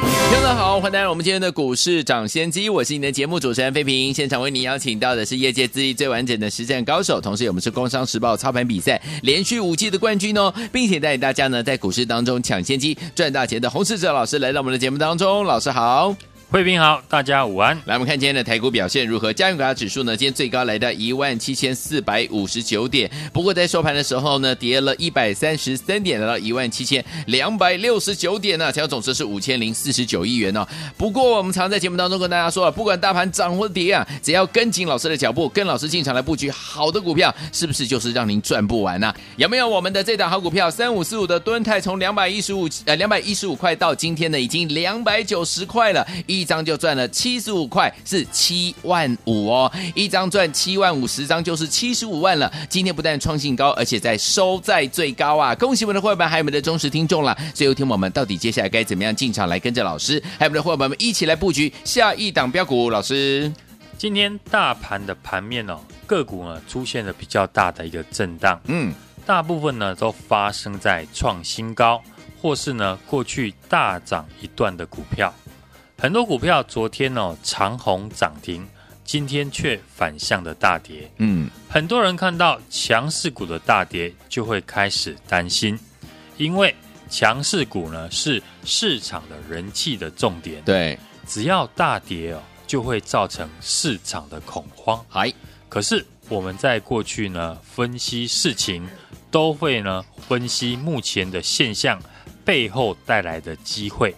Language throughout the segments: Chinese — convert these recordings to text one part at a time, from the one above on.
听众好，欢迎来到我们今天的股市抢先机，我是你的节目主持人费平。现场为您邀请到的是业界资历最完整的实战高手，同时我们是工商时报操盘比赛连续五季的冠军哦，并且带领大家呢在股市当中抢先机赚大钱的洪世哲老师来到我们的节目当中，老师好。慧平好，大家午安。来，我们看今天的台股表现如何？加权股价指数呢？今天最高来到一万七千四百五十九点，不过在收盘的时候呢，跌了一百三十三点，来到一万七千两百六十九点呢。成交总值是五千零四十九亿元哦。不过我们常在节目当中跟大家说了，不管大盘涨或跌啊，只要跟紧老师的脚步，跟老师进场来布局好的股票，是不是就是让您赚不完呢、有没有我们的这档好股票三五四五的吨泰，从两百一十五呃两百一十五块到今天呢，已经两百九十块了，一张就赚了。七十五块是七万五哦，一张赚七万五，十张就是七十五万了。今天不但创新高，而且在收在最高啊！恭喜我们的伙伴，还有我们的忠实听众了。最后听我们到底接下来该怎么样进场来跟着老师，还有我们的伙伴们一起来布局下一档标股？老师，今天大盘的盘面哦，个股呢出现了比较大的一个震荡，嗯，大部分呢都发生在创新高或是呢过去大涨一段的股票。很多股票昨天哦长红涨停，今天却反向的大跌。嗯，很多人看到强势股的大跌，就会开始担心，因为强势股呢是市场的人气的重点。对，只要大跌哦，就会造成市场的恐慌。嗨，可是我们在过去呢分析事情，都会呢分析目前的现象背后带来的机会。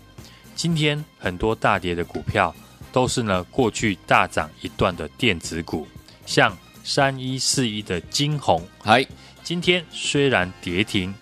今天很多大跌的股票，都是呢过去大涨一段的电子股，像三一四一的金红，嗨，今天虽然跌停，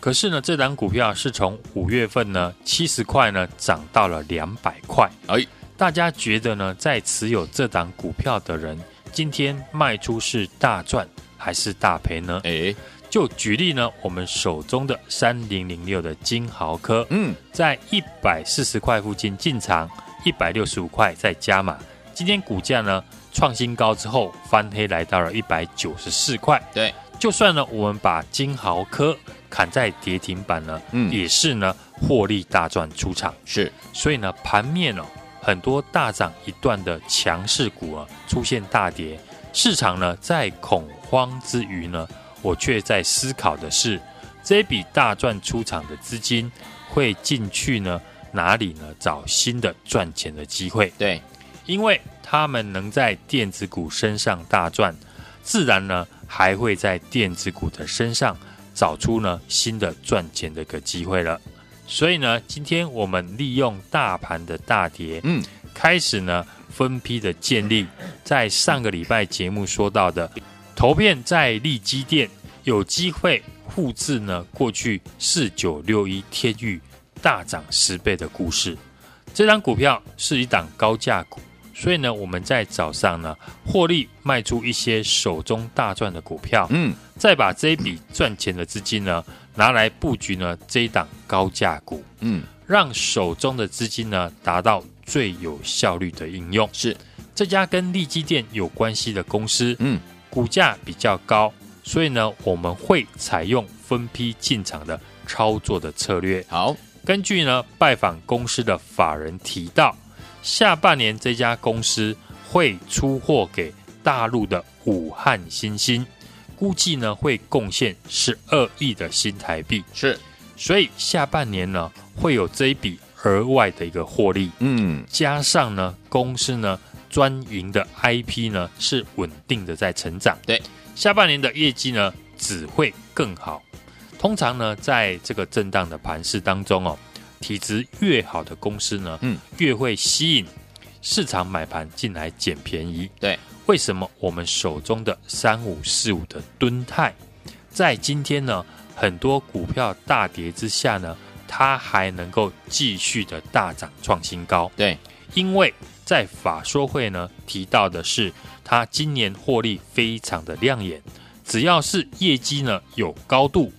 可是呢这档股票是从五月份呢七十块呢涨到了两百块，哎，大家觉得呢在持有这档股票的人，今天卖出是大赚还是大赔呢？哎。就举例呢，我们手中的三零零六的金豪科，嗯，在一百四十块附近进场，一百六十五块再加码。今天股价呢创新高之后翻黑，来到了一百九十四块。对，就算呢我们把金豪科砍在跌停板呢，嗯，也是呢获利大赚出场。是，所以呢盘面哦，很多大涨一段的强势股啊出现大跌，市场呢在恐慌之余呢。我却在思考的是，这笔大赚出场的资金会进去呢？哪里呢？找新的赚钱的机会。对，因为他们能在电子股身上大赚，自然呢还会在电子股的身上找出呢新的赚钱的一个机会了。所以呢，今天我们利用大盘的大跌，嗯，开始呢分批的建立，在上个礼拜节目说到的。投片在利基店有机会复制呢过去四九六一天域大涨十倍的故事。这张股票是一档高价股，所以呢我们在早上呢获利卖出一些手中大赚的股票，嗯，再把这一笔赚钱的资金呢拿来布局呢这一档高价股，嗯，让手中的资金呢达到最有效率的应用。是这家跟利基店有关系的公司，嗯。股价比较高，所以呢，我们会采用分批进场的操作的策略。好，根据呢拜访公司的法人提到，下半年这家公司会出货给大陆的武汉新星，估计呢会贡献十二亿的新台币。是，所以下半年呢会有这一笔额外的一个获利。嗯，加上呢公司呢。专营的 IP 呢是稳定的在成长，对，下半年的业绩呢只会更好。通常呢，在这个震荡的盘势当中哦，体质越好的公司呢，嗯，越会吸引市场买盘进来捡便宜。对，为什么我们手中的三五四五的吨泰，在今天呢很多股票大跌之下呢，它还能够继续的大涨创新高？对，因为。在法说会呢提到的是，他今年获利非常的亮眼，只要是业绩呢有高度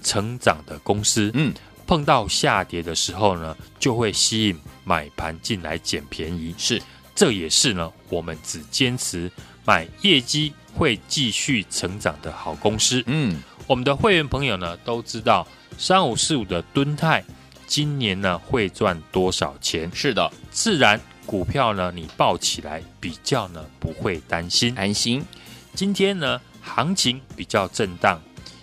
成长的公司，嗯，碰到下跌的时候呢，就会吸引买盘进来捡便宜。是，这也是呢，我们只坚持买业绩会继续成长的好公司。嗯，我们的会员朋友呢都知道，三五四五的敦泰今年呢会赚多少钱？是的，自然股票呢你抱起来比较呢不会担心。安心。今天呢行情比较震荡，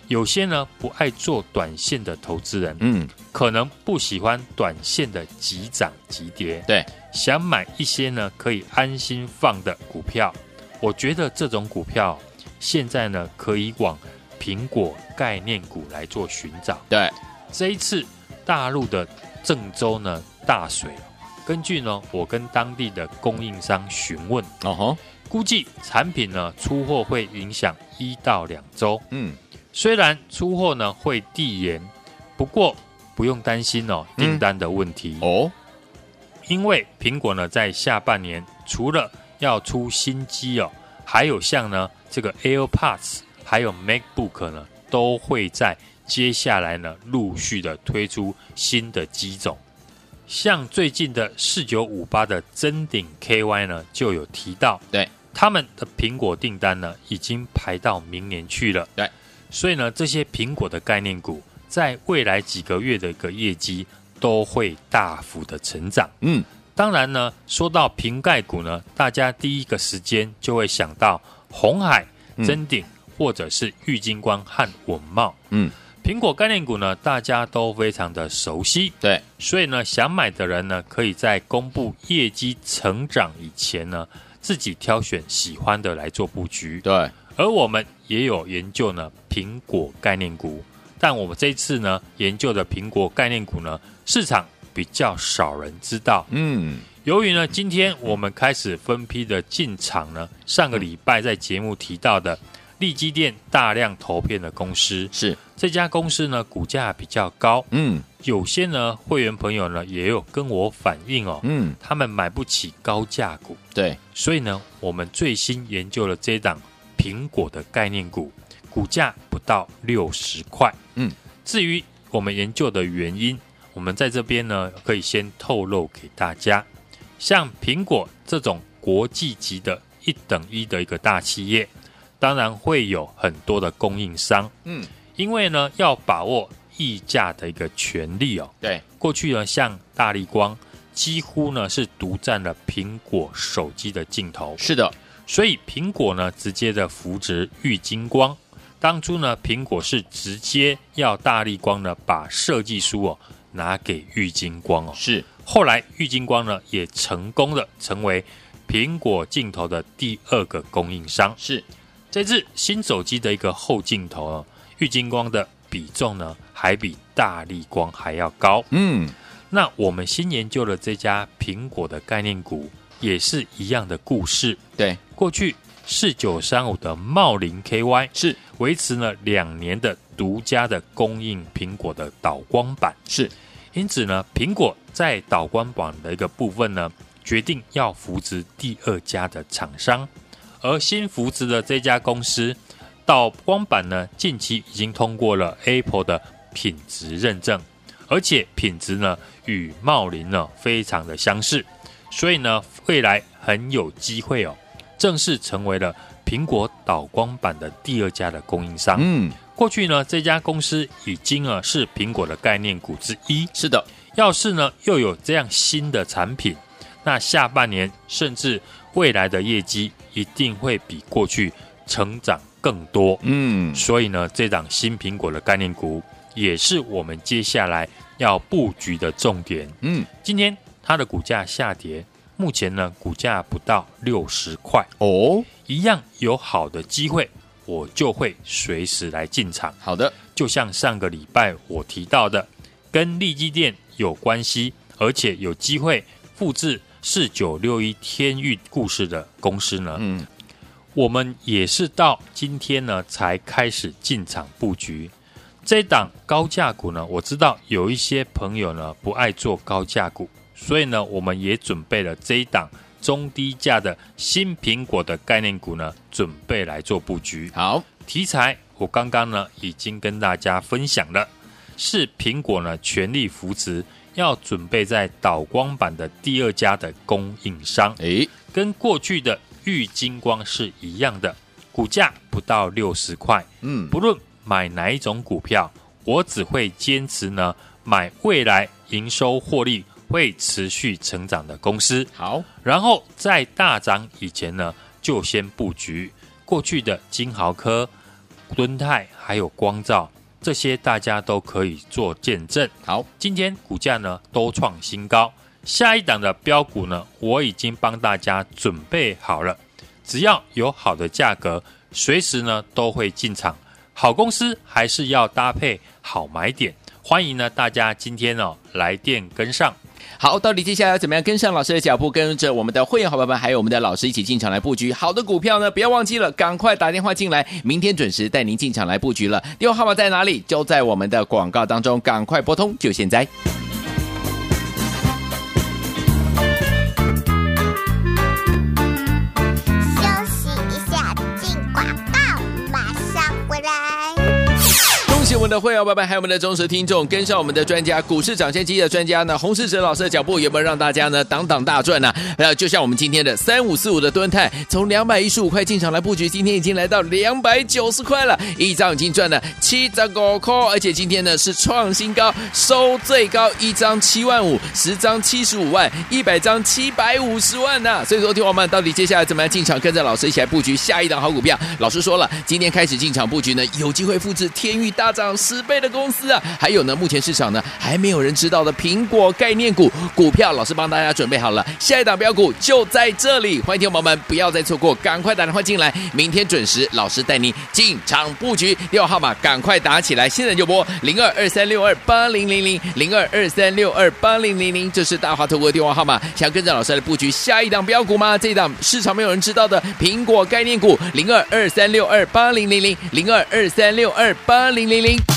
有些呢不爱做短线的投资人，嗯，可能不喜欢短线的急涨急跌，对，想买一些呢可以安心放的股票。我觉得这种股票现在呢可以往苹果概念股来做寻找。对，这一次大陆的郑州呢大水，根据呢我跟当地的供应商询问，哦吼，估计产品呢出货会影响一到两周。嗯，虽然出货呢会递延，不过不用担心哦订单的问题、嗯、哦，因为苹果呢在下半年除了要出新机哦，还有像呢这个 AirPods 还有 MacBook 呢都会在接下来呢陆续的推出新的机种。像最近的四九五八的真顶 KY 呢，就有提到，对他们的苹果订单呢，已经排到明年去了。对，所以呢，这些苹果的概念股，在未来几个月的一个业绩都会大幅的成长。嗯，当然呢，说到瓶盖股呢，大家第一个时间就会想到红海、真顶，嗯、或者是玉金光和稳懋。嗯。苹果概念股呢，大家都非常的熟悉，对，所以呢，想买的人呢，可以在公布业绩成长以前呢，自己挑选喜欢的来做布局。对，而我们也有研究呢，苹果概念股，但我们这一次呢，研究的苹果概念股呢，市场比较少人知道。嗯，由于呢，今天我们开始分批的进场呢，上个礼拜在节目提到的。力积电大量投片的公司是这家公司呢，股价比较高。嗯，有些呢会员朋友呢也有跟我反映哦，嗯，他们买不起高价股。对，所以呢，我们最新研究了这档苹果的概念股，股价不到六十块。嗯，至于我们研究的原因，我们在这边呢可以先透露给大家，像苹果这种国际级的一等一的一个大企业。当然会有很多的供应商，嗯，因为呢要把握议价的一个权利哦。对，过去呢像大力光几乎呢是独占了苹果手机的镜头，是的，所以苹果呢直接的扶植玉金光。当初呢苹果是直接要大力光呢把设计书哦拿给玉金光哦，是。后来玉金光呢也成功的成为苹果镜头的第二个供应商，是。这次新手机的一个后镜头哦，玉金光的比重呢，还比大力光还要高。嗯，那我们新研究的这家苹果的概念股也是一样的故事。对，过去四九三五的茂林 KY 是维持了两年的独家的供应苹果的导光板，是，因此呢，苹果在导光板的一个部分呢，决定要扶植第二家的厂商。而新扶植的这家公司导光板呢，近期已经通过了 Apple 的品质认证，而且品质呢与茂林呢非常的相似，所以呢未来很有机会哦，正式成为了苹果导光板的第二家的供应商。嗯，过去呢这家公司已经啊是苹果的概念股之一。是的，要是呢又有这样新的产品，那下半年甚至未来的业绩一定会比过去成长更多。嗯，所以呢，这档新苹果的概念股也是我们接下来要布局的重点。嗯，今天它的股价下跌，目前呢股价不到六十块哦，一样有好的机会，我就会随时来进场。好的，就像上个礼拜我提到的，跟力积电有关系，而且有机会复制。四九六一天域故事的公司呢，嗯，我们也是到今天呢才开始进场布局这档高价股呢。我知道有一些朋友呢不爱做高价股，所以呢我们也准备了这一档中低价的新苹果的概念股呢，准备来做布局。好，题材我刚刚呢已经跟大家分享了，是苹果呢全力扶持，要准备在导光板的第二家的供应商。诶，跟过去的玉金光是一样的，股价不到六十块。嗯，不论买哪一种股票，我只会坚持呢买未来营收获利会持续成长的公司。好，然后在大涨以前呢，就先布局过去的金豪科、敦泰还有光罩，这些大家都可以做见证。好，今天股价呢都创新高，下一档的标股呢，我已经帮大家准备好了，只要有好的价格，随时呢都会进场。好公司还是要搭配好买点，欢迎呢大家今天哦来电跟上。好，到底接下来要怎么样跟上老师的脚步，跟着我们的会员伙伴们，还有我们的老师一起进场来布局好的股票呢？不要忘记了，赶快打电话进来，明天准时带您进场来布局了。电话号码在哪里？就在我们的广告当中，赶快拨通，就现在。们的会员伙伴，还有我们的忠实听众，跟上我们的专家，股市涨先机的专家呢，洪世哲老师的脚步，有没有让大家呢挡挡大赚呢、啊？还有，就像我们今天的三五四五的敦泰，从两百一十五块进场来布局，今天已经来到两百九十块了，一张已经赚了七十五块，而且今天呢是创新高，收最高一张七万五，十张七十五万，一百张七百五十万呢、所以说，听我们到底接下来怎么样进场，跟着老师一起来布局下一档好股票？老师说了，今天开始进场布局呢，有机会复制天域大涨。十倍的公司啊，还有呢，目前市场呢还没有人知道的苹果概念股股票，老师帮大家准备好了，下一档标股就在这里，欢迎听众朋友们不要再错过，赶快打电话进来，明天准时老师带你进场布局，电话号码赶快打起来，现在就拨零二二三六二八零零零零二二三六二八零零零，这是大华投顾的电话号码，想跟着老师来布局下一档标股吗？这一档市场没有人知道的苹果概念股零二二三六二八零零零零二二三六二八零零零。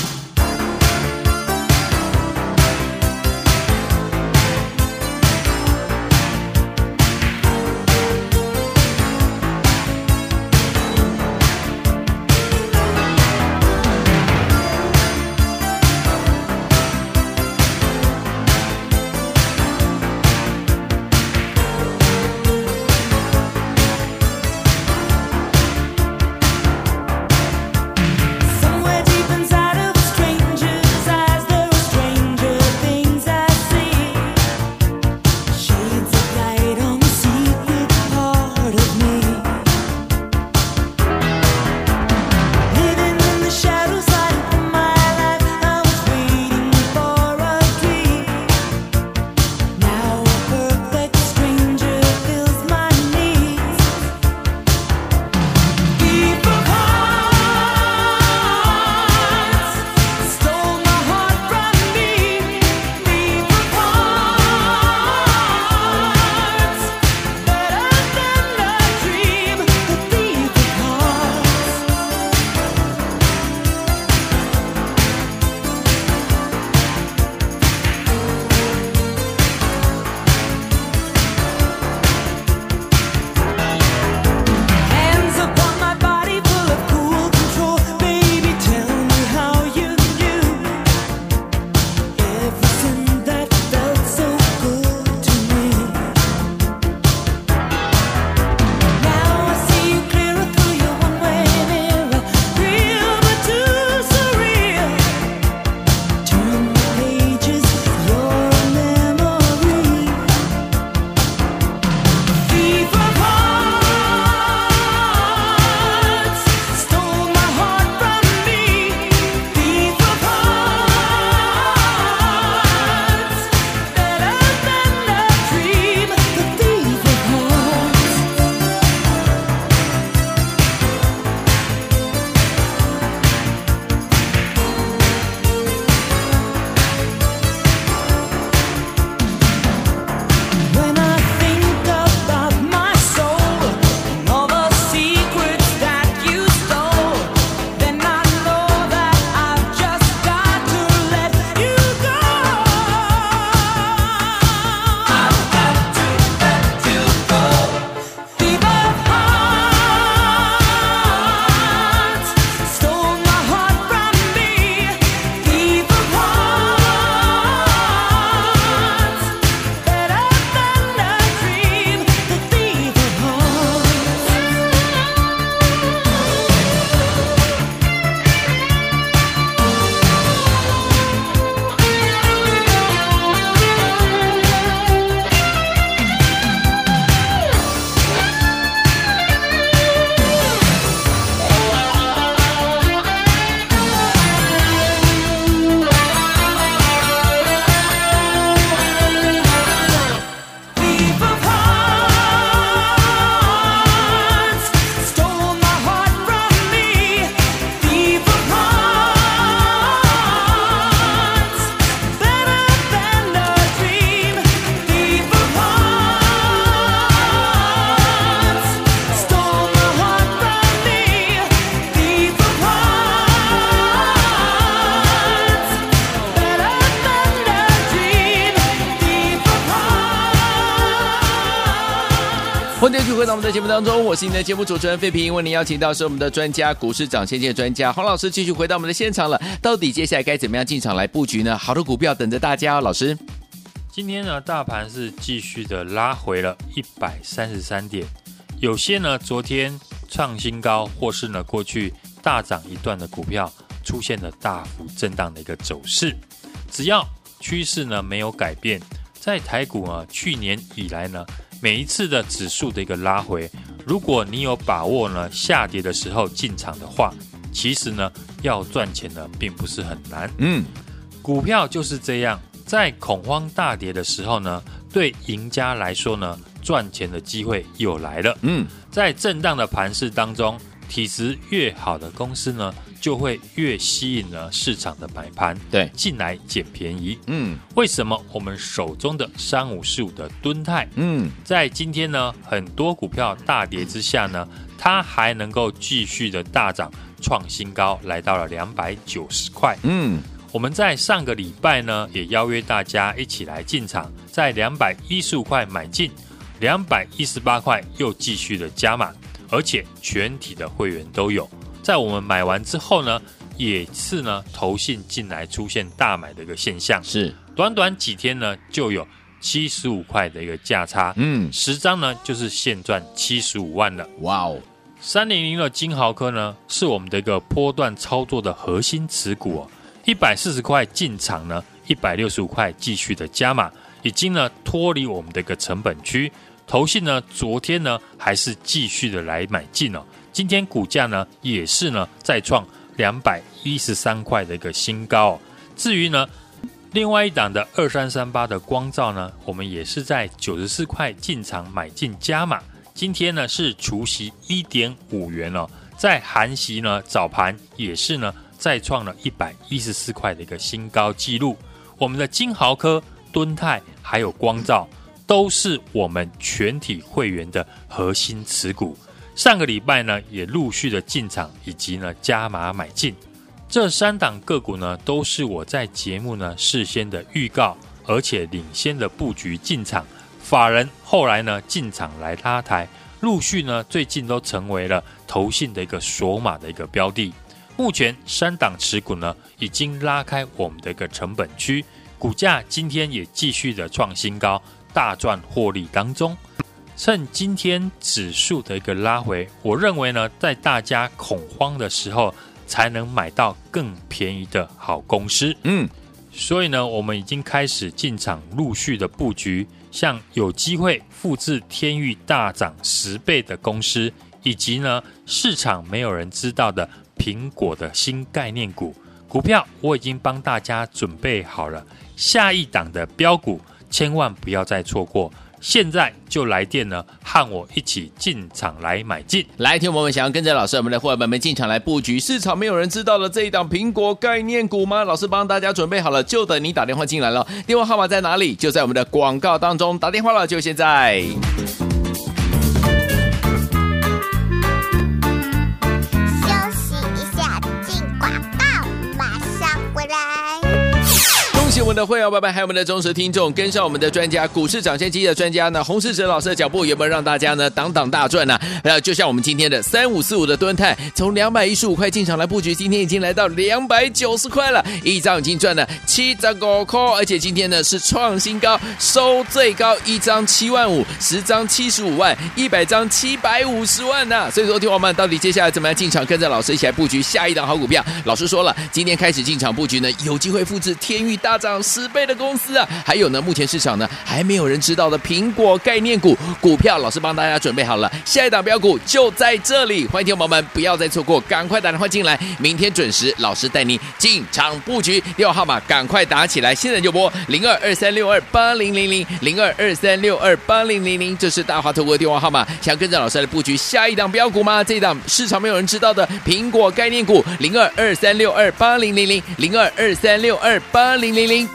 当中，我是你的节目主持人费平，为您邀请到是我们的专家股市涨先见专家黄老师，继续回到我们的现场了。到底接下来该怎么样进场来布局呢？好的股票等着大家哦，老师。今天呢，大盘是继续的拉回了一百三十三点，有些呢昨天创新高，或是呢过去大涨一段的股票，出现了大幅震荡的一个走势。只要趋势呢没有改变，在台股啊去年以来呢每一次的指数的一个拉回，如果你有把握呢下跌的时候进场的话，其实呢要赚钱呢并不是很难。嗯，股票就是这样。在恐慌大跌的时候呢，对赢家来说呢，赚钱的机会又来了。嗯，在震荡的盘势当中，体质越好的公司呢，就会越吸引了市场的买盘，对，进来捡便宜。嗯，为什么我们手中的三五四五的吨泰，嗯，在今天呢，很多股票大跌之下呢，它还能够继续的大涨，创新高，来到了两百九十块。嗯。我们在上个礼拜呢，也邀约大家一起来进场，在两百一十五块买进，两百一十八块又继续的加码，而且全体的会员都有。在我们买完之后呢，也是呢投信进来出现大买的一个现象，是短短几天呢就有七十五块的一个价差，嗯，十张呢就是现赚七十五万了，哇哦！三零零的金豪科呢是我们的一个波段操作的核心持股哦。一百四十块进场呢，一百六十五块继续的加码，已经呢脱离我们的一个成本区。投信呢，昨天呢还是继续的来买进哦。今天股价呢也是呢再创两百一十三块的一个新高。至于呢，另外一档的二三三八的光照呢，我们也是在九十四块进场买进加码。今天呢是除息一点五元哦，在韩息呢早盘也是呢。再创了一百一十四块的一个新高纪录。我们的金豪科、敦泰还有光照，都是我们全体会员的核心持股。上个礼拜呢，也陆续的进场以及呢加码买进。这三档个股呢，都是我在节目呢事先的预告，而且领先的布局进场。法人后来呢进场来拉抬，陆续呢最近都成为了投信的一个锁码的一个标的。目前三档持股呢，已经拉开我们的一个成本区，股价今天也继续的创新高，大赚获利当中。趁今天指数的一个拉回，我认为呢，在大家恐慌的时候，才能买到更便宜的好公司。嗯，所以呢，我们已经开始进场陆续的布局，像有机会复制天域大涨十倍的公司，以及呢，市场没有人知道的。苹果的新概念股股票，我已经帮大家准备好了。下一档的标股，千万不要再错过。现在就来电呢，和我一起进场来买进。来，听我们想要跟着老师，我们的伙伴们进场来布局市场没有人知道的这一档苹果概念股吗？老师帮大家准备好了，就等你打电话进来了。电话号码在哪里？就在我们的广告当中。打电话了，就现在。们的会员伙伴，还有我们的忠实听众，跟上我们的专家股市涨先机的专家呢，洪世哲老师的脚步，有没有让大家呢挡挡大赚呢？呃就像我们今天的三五四五的敦泰，从两百一十五块进场来布局，今天已经来到两百九十块了，一张已经赚了七十五块，而且今天呢是创新高，收最高一张七万五，十张七十五万，一百张七百五十万呢。所以说，听我们到底接下来怎么样进场，跟着老师一起来布局下一档好股票？老师说了，今天开始进场布局呢，有机会复制天域大涨十倍的公司啊，还有呢，目前市场呢还没有人知道的苹果概念股股票，老师帮大家准备好了，下一档标股就在这里，欢迎听众朋友们不要再错过，赶快打电话进来，明天准时老师带你进场布局，电话号码赶快打起来，现在就拨零二二三六二八零零零零二二三六二八零零零，这是大华投顾的电话号码，想跟着老师来布局下一档标股吗？这一档市场没有人知道的苹果概念股零二二三六二八零零零零二二三六二八零零零。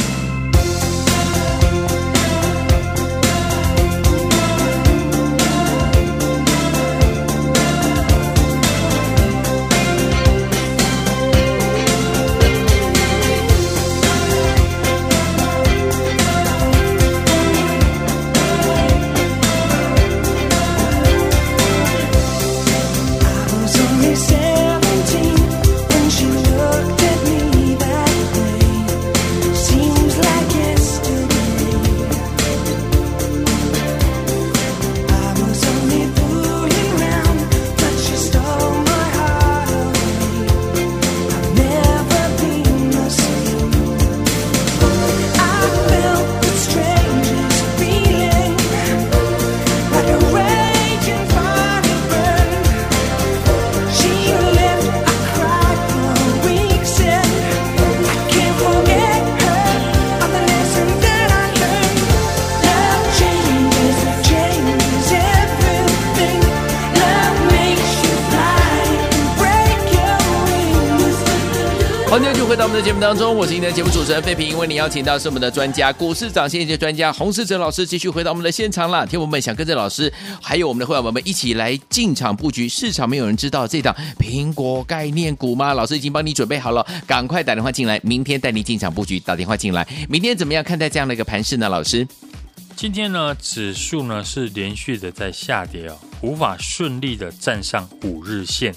回到我们的节目当中，我是您的节目主持人费平。为您邀请到是我们的专家，股市涨线的专家洪世哲老师，继续回到我们的现场了。听我们想跟着老师，还有我们的会员们一起来进场布局市场没有人知道这档苹果概念股吗？老师已经帮你准备好了，赶快打电话进来，明天带你进场布局。打电话进来，明天怎么样看待这样的一个盘势呢？老师，今天呢，指数呢是连续的在下跌哦，无法顺利的站上五日线，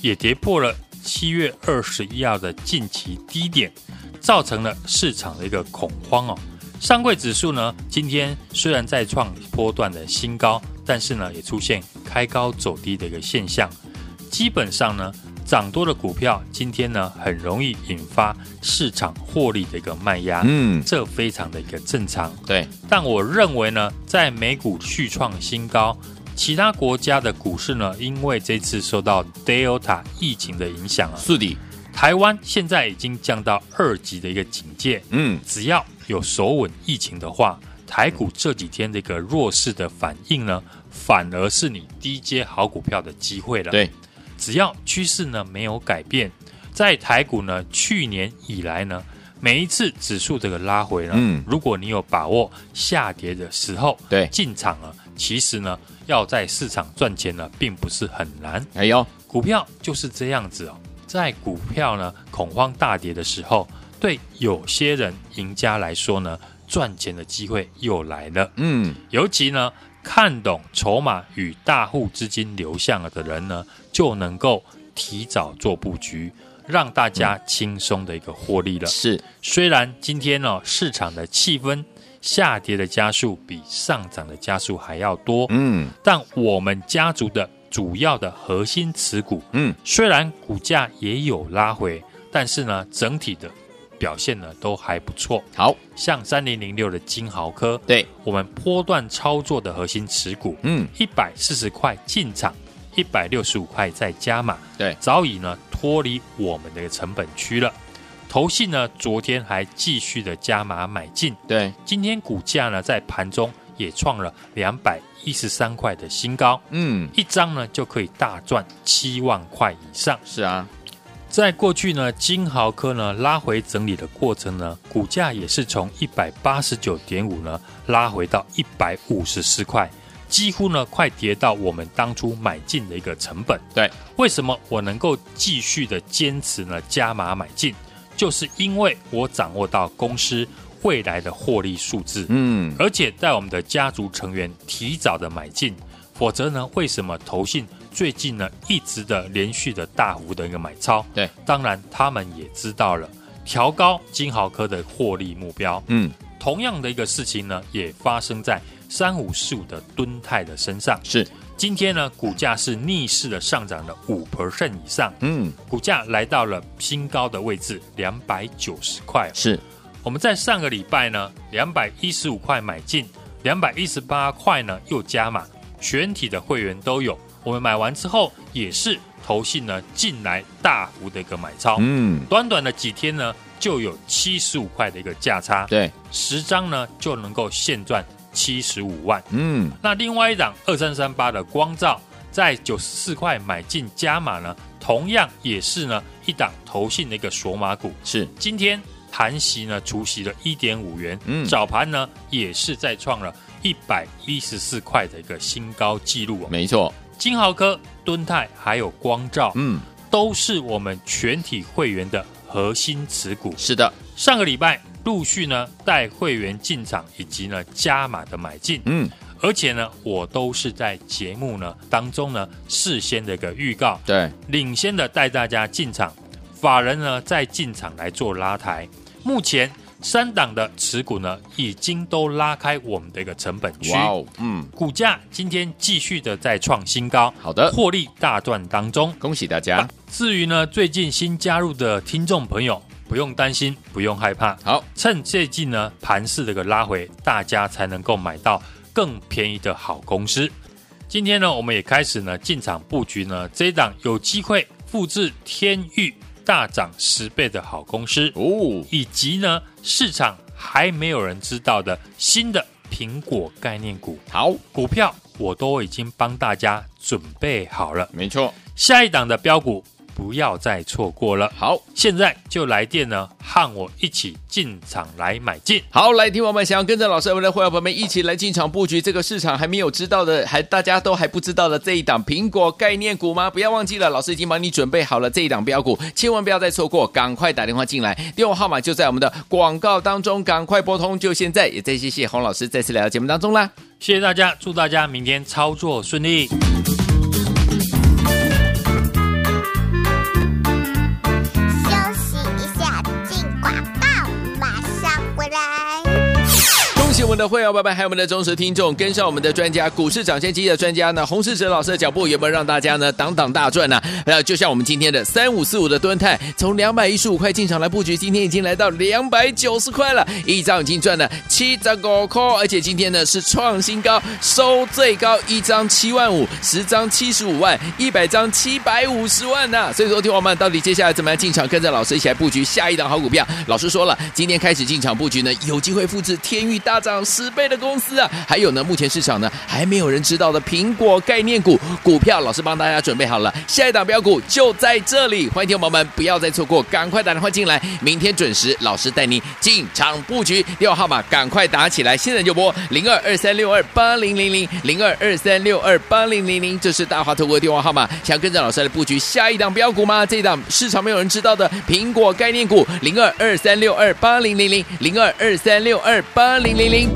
也跌破了。七月二十一号的近期低点，造成了市场的一个恐慌哦。上柜指数呢，今天虽然再创波段的新高，但是呢，也出现开高走低的一个现象。基本上呢，涨多的股票今天呢，很容易引发市场获利的一个卖压。嗯，这非常的一个正常。对，但我认为呢，在美股续创新高。其他国家的股市呢，因为这次受到 Delta 疫情的影响啊，是的，台湾现在已经降到二级的一个警戒。嗯，只要有守稳疫情的话，台股这几天这个弱势的反应呢，反而是你低阶好股票的机会了。对，只要趋势呢没有改变，在台股呢去年以来呢，每一次指数这个拉回呢，嗯，如果你有把握下跌的时候，对，进场了，其实呢。要在市场赚钱呢，并不是很难。哎呦，股票就是这样子哦。在股票呢恐慌大跌的时候，对有些人赢家来说呢，赚钱的机会又来了。嗯，尤其呢看懂筹码与大户资金流向了的人呢，就能够提早做布局，让大家轻松的一个获利了。是，虽然今天呢市场的气氛。下跌的加速比上涨的加速还要多，嗯，但我们家族的主要的核心持股，嗯，虽然股价也有拉回，但是呢，整体的表现呢都还不错。好。像三零零六的金豪科，对。我们波段操作的核心持股，嗯，一百四十块进场，一百六十五块再加码，对，早已呢脱离我们的成本区了。投信呢，昨天还继续的加码买进，对，今天股价呢在盘中也创了两百一十三块的新高，嗯，一张呢就可以大赚七万块以上。是啊，在过去呢，金豪科呢拉回整理的过程呢，股价也是从一百八十九点五呢拉回到一百五十四块，几乎呢快跌到我们当初买进的一个成本。对，为什么我能够继续的坚持呢加码买进？就是因为我掌握到公司未来的获利数字，嗯，而且在我们的家族成员提早的买进，否则呢，为什么投信最近呢一直的连续的大幅的一个买超？对，当然他们也知道了调高金豪科的获利目标，嗯，同样的一个事情呢，也发生在三五四五的敦泰的身上，是。今天呢，股价是逆势的上涨了五 percent 以上，嗯，股价来到了新高的位置，两百九十块。是，我们在上个礼拜呢，两百一十五块买进，两百一十八块呢又加码，全体的会员都有。我们买完之后，也是投信呢进来大幅的一个买超，嗯，短短的几天呢，就有七十五块的一个价差，对，十张呢就能够现赚。七十五万，嗯，那另外一档二三三八的光照，在九十四块买进加码呢，同样也是呢一档投信的一个锁码股，是。今天盘息呢除息了一点五元，嗯，早盘呢也是再创了一百一十四块的一个新高纪录哦，没错，金豪科、敦泰还有光照，嗯，都是我们全体会员的核心持股，是的，上个礼拜。陆续呢带会员进场以及呢加码的买进，嗯，而且呢我都是在节目呢当中呢事先的一个预告，对，领先的带大家进场，法人呢再进场来做拉抬，目前三档的持股呢已经都拉开我们的一个成本区，哇哦，嗯，股价今天继续的在创新高，好的，获利大赚当中，恭喜大家。啊，至于呢最近新加入的听众朋友。不用担心，不用害怕。好，趁最近呢盘势这个拉回，大家才能够买到更便宜的好公司。今天呢，我们也开始呢进场布局呢这一档有机会复制天域大涨十倍的好公司哦，以及呢市场还没有人知道的新的苹果概念股。好，股票我都已经帮大家准备好了。没错，下一档的标股。不要再错过了。好，现在就来电呢，和我一起进场来买进。好，来听我们想要跟着老师我们的会员朋友们一起来进场布局这个市场还没有知道的，还大家都还不知道的这一档苹果概念股吗？不要忘记了，老师已经帮你准备好了这一档标股，千万不要再错过，赶快打电话进来，电话号码就在我们的广告当中，赶快拨通，就现在。也再谢谢洪老师再次来到节目当中啦，谢谢大家，祝大家明天操作顺利。的会员伙伴还有我们的忠实听众，跟上我们的专家，股市涨先机的专家呢，洪世哲老师的脚步，有没有让大家呢挡挡大赚呢、啊？还有就像我们今天的三五四五的敦泰，从两百一十五块进场来布局，今天已经来到两百九十块了，一张已经赚了七十五块，而且今天呢是创新高，收最高一张七万五，十张七十五万，一百张七百五十万呢、所以说，听我们到底接下来怎么样进场，跟着老师一起来布局下一档好股票？老师说了，今天开始进场布局呢，有机会复制天域大涨。十倍的公司啊，还有呢，目前市场呢还没有人知道的苹果概念股股票，老师帮大家准备好了，下一档标股就在这里，欢迎听友们不要再错过，赶快打电话进来，明天准时老师带你进场布局，电话号码赶快打起来，现在就拨零二二三六二八零零零零二二三六二八零零零，这是大华投顾的电话号码，想跟着老师来布局下一档标股吗？这一档市场没有人知道的苹果概念股零二二三六二八零零零零二二三六二八零零零。